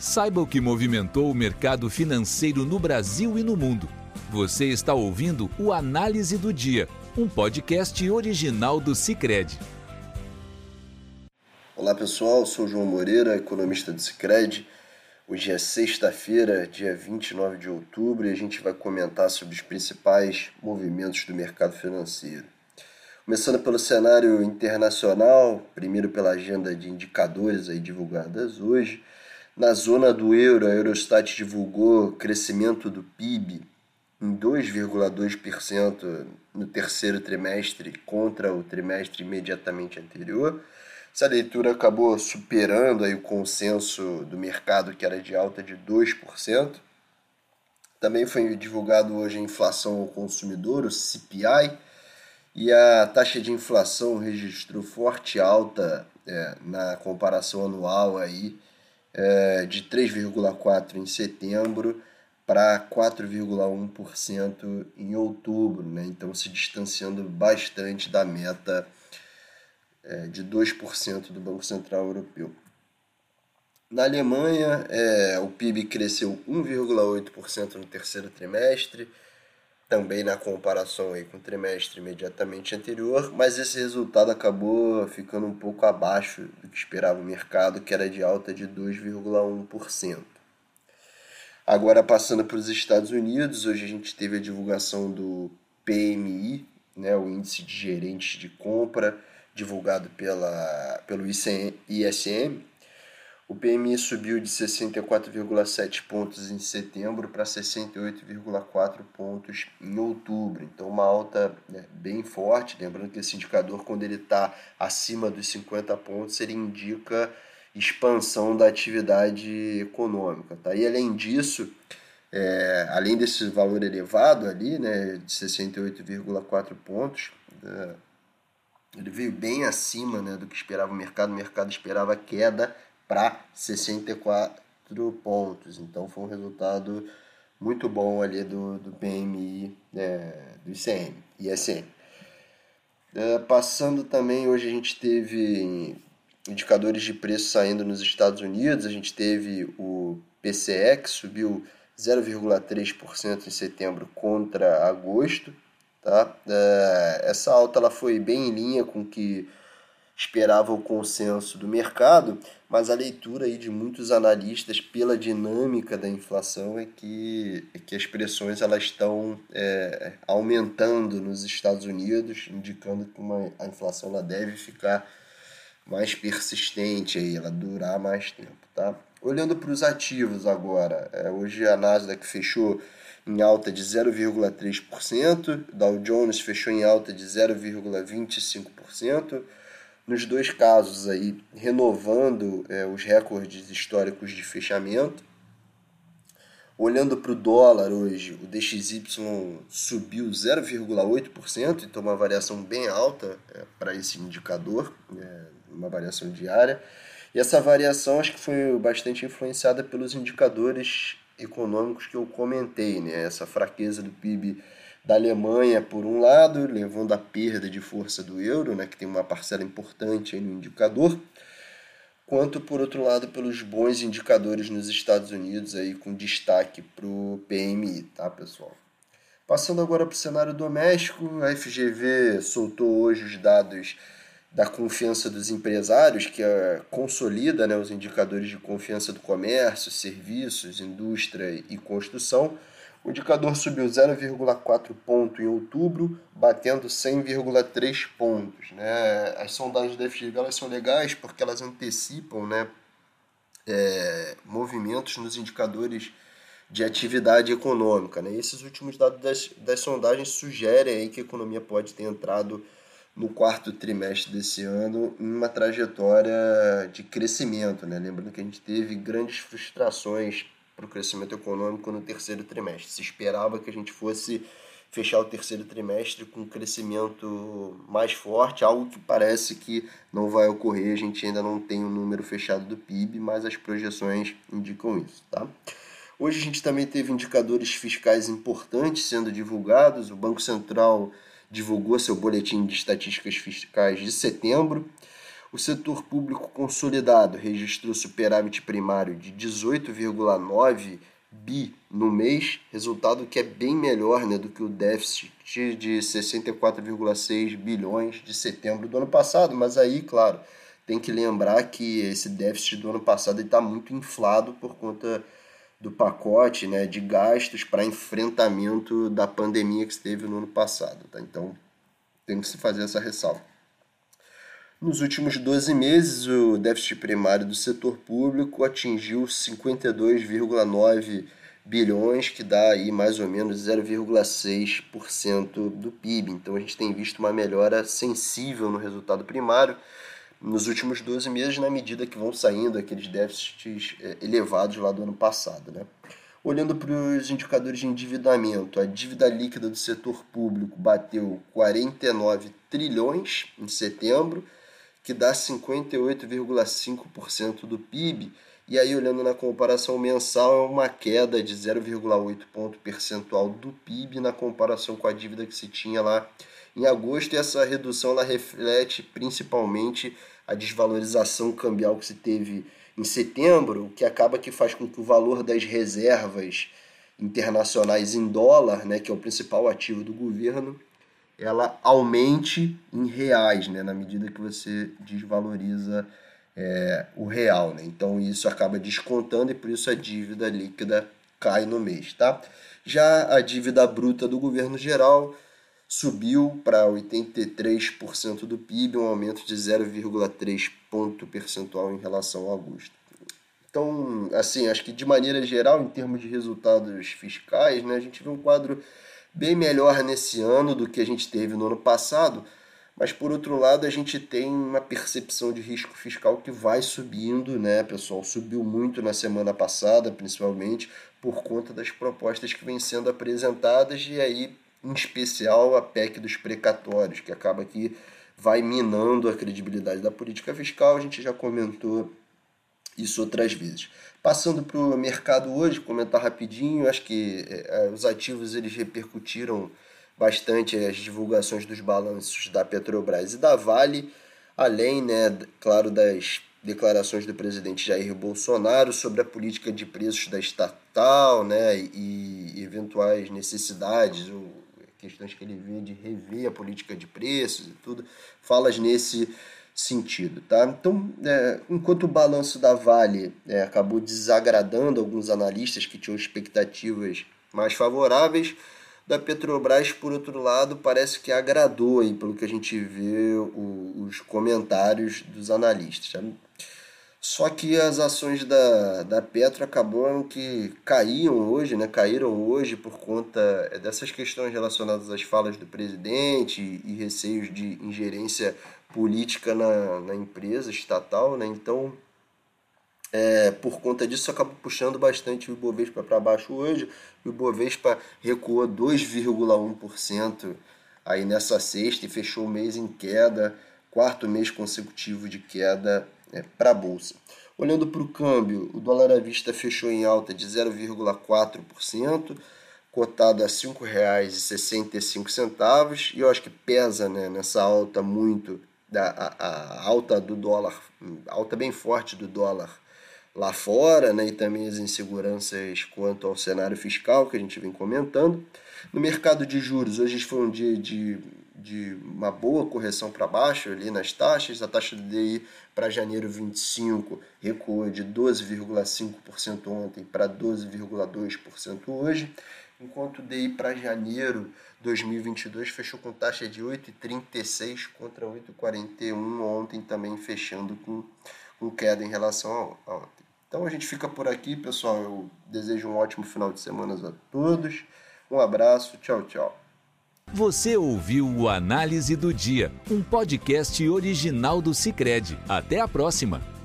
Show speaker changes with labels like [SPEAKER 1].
[SPEAKER 1] Saiba o que movimentou o mercado financeiro no Brasil e no mundo. Você está ouvindo o Análise do Dia, um podcast original do Cicred.
[SPEAKER 2] Olá pessoal, sou João Moreira, economista do Cicred. Hoje é sexta-feira, dia 29 de outubro, e a gente vai comentar sobre os principais movimentos do mercado financeiro. Começando pelo cenário internacional, primeiro pela agenda de indicadores aí divulgadas hoje. Na zona do euro, a Eurostat divulgou crescimento do PIB em 2,2% no terceiro trimestre contra o trimestre imediatamente anterior. Essa leitura acabou superando aí o consenso do mercado, que era de alta de 2%. Também foi divulgado hoje a inflação ao consumidor, o CPI, e a taxa de inflação registrou forte alta é, na comparação anual aí, é, de 3,4% em setembro para 4,1% em outubro, né? então se distanciando bastante da meta é, de 2% do Banco Central Europeu. Na Alemanha, é, o PIB cresceu 1,8% no terceiro trimestre, também na comparação aí com o trimestre imediatamente anterior, mas esse resultado acabou ficando um pouco abaixo do que esperava o mercado, que era de alta de 2,1%. Agora passando para os Estados Unidos, hoje a gente teve a divulgação do PMI, né, o índice de gerentes de compra, divulgado pela, pelo ISM, o PMI subiu de 64,7 pontos em setembro para 68,4 pontos em outubro. Então, uma alta né, bem forte. Lembrando que esse indicador, quando ele está acima dos 50 pontos, ele indica expansão da atividade econômica. Tá? E além disso, é, além desse valor elevado ali, né, de 68,4 pontos, é, ele veio bem acima né, do que esperava o mercado. O mercado esperava queda para 64 pontos. Então foi um resultado muito bom ali do, do PMI, é, do ICM, ISM. É, passando também, hoje a gente teve indicadores de preço saindo nos Estados Unidos, a gente teve o PCE que subiu 0,3% em setembro contra agosto. Tá? É, essa alta ela foi bem em linha com que esperava o consenso do mercado, mas a leitura aí de muitos analistas pela dinâmica da inflação é que, é que as pressões elas estão é, aumentando nos Estados Unidos, indicando que uma, a inflação ela deve ficar mais persistente, aí, ela durar mais tempo. Tá? Olhando para os ativos agora, é, hoje a Nasdaq fechou em alta de 0,3%, Dow Jones fechou em alta de 0,25%, nos dois casos aí renovando é, os recordes históricos de fechamento. Olhando para o dólar hoje, o DXY subiu 0,8%, então uma variação bem alta é, para esse indicador, é, uma variação diária. E essa variação acho que foi bastante influenciada pelos indicadores econômicos que eu comentei, né? essa fraqueza do PIB da Alemanha, por um lado, levando à perda de força do euro, né, que tem uma parcela importante no indicador, quanto, por outro lado, pelos bons indicadores nos Estados Unidos, aí, com destaque para o PMI, tá, pessoal? Passando agora para o cenário doméstico, a FGV soltou hoje os dados da confiança dos empresários, que é, consolida né, os indicadores de confiança do comércio, serviços, indústria e construção, o indicador subiu 0,4 ponto em outubro, batendo 100,3 pontos. Né? As sondagens da FGV elas são legais porque elas antecipam né, é, movimentos nos indicadores de atividade econômica. Né? E esses últimos dados das, das sondagens sugerem que a economia pode ter entrado no quarto trimestre desse ano em uma trajetória de crescimento. Né? Lembrando que a gente teve grandes frustrações para o crescimento econômico no terceiro trimestre. Se esperava que a gente fosse fechar o terceiro trimestre com um crescimento mais forte, algo que parece que não vai ocorrer. A gente ainda não tem o um número fechado do PIB, mas as projeções indicam isso. Tá? Hoje a gente também teve indicadores fiscais importantes sendo divulgados. O Banco Central divulgou seu boletim de estatísticas fiscais de setembro. O setor público consolidado registrou superávit primário de 18,9 bi no mês, resultado que é bem melhor né, do que o déficit de 64,6 bilhões de setembro do ano passado, mas aí, claro, tem que lembrar que esse déficit do ano passado está muito inflado por conta do pacote né, de gastos para enfrentamento da pandemia que esteve no ano passado. Tá? Então, tem que se fazer essa ressalva. Nos últimos 12 meses, o déficit primário do setor público atingiu 52,9 bilhões, que dá aí mais ou menos 0,6% do PIB. Então a gente tem visto uma melhora sensível no resultado primário nos últimos 12 meses, na medida que vão saindo aqueles déficits é, elevados lá do ano passado. Né? Olhando para os indicadores de endividamento, a dívida líquida do setor público bateu 49 trilhões em setembro, que dá 58,5% do PIB. E aí, olhando na comparação mensal, é uma queda de 0,8 ponto percentual do PIB na comparação com a dívida que se tinha lá em agosto. E essa redução ela reflete principalmente a desvalorização cambial que se teve em setembro, o que acaba que faz com que o valor das reservas internacionais em dólar, né, que é o principal ativo do governo, ela aumente em reais, né, na medida que você desvaloriza é, o real. Né? Então isso acaba descontando e por isso a dívida líquida cai no mês. Tá? Já a dívida bruta do governo geral subiu para 83% do PIB, um aumento de 0,3 ponto percentual em relação ao agosto. Então, assim, acho que de maneira geral, em termos de resultados fiscais, né, a gente vê um quadro bem melhor nesse ano do que a gente teve no ano passado, mas por outro lado a gente tem uma percepção de risco fiscal que vai subindo, né, pessoal? Subiu muito na semana passada, principalmente por conta das propostas que vêm sendo apresentadas e aí, em especial, a PEC dos precatórios, que acaba que vai minando a credibilidade da política fiscal. A gente já comentou isso outras vezes. Passando para o mercado hoje, comentar rapidinho, acho que é, os ativos eles repercutiram bastante as divulgações dos balanços da Petrobras e da Vale, além, né, claro, das declarações do presidente Jair Bolsonaro sobre a política de preços da estatal né, e eventuais necessidades ou questões que ele vê de rever a política de preços e tudo, falas nesse sentido. Tá? Então, é, enquanto o balanço da Vale é, acabou desagradando alguns analistas que tinham expectativas mais favoráveis, da Petrobras, por outro lado, parece que agradou, aí, pelo que a gente vê o, os comentários dos analistas. Tá? Só que as ações da, da Petro acabaram que caíam hoje, né? caíram hoje por conta dessas questões relacionadas às falas do presidente e receios de ingerência política na, na empresa estatal, né? Então, é, por conta disso, acabou puxando bastante o Ibovespa para baixo hoje. O Ibovespa recuou 2,1% aí nessa sexta e fechou o mês em queda, quarto mês consecutivo de queda é, para a Bolsa. Olhando para o câmbio, o dólar à vista fechou em alta de 0,4%, cotado a R$ 5,65, e eu acho que pesa né, nessa alta muito da, a, a alta do dólar, alta bem forte do dólar lá fora, né, e também as inseguranças quanto ao cenário fiscal que a gente vem comentando. No mercado de juros, hoje foi um dia de, de uma boa correção para baixo ali nas taxas. A taxa do DI para janeiro 25 recuou de 12,5% ontem para 12,2% hoje, enquanto o DI para janeiro 2022 fechou com taxa de 8,36 contra 8,41 ontem, também fechando com, com queda em relação a ontem. Então a gente fica por aqui, pessoal. Eu desejo um ótimo final de semana a todos. Um abraço, tchau, tchau.
[SPEAKER 1] Você ouviu o Análise do Dia, um podcast original do Cicred. Até a próxima!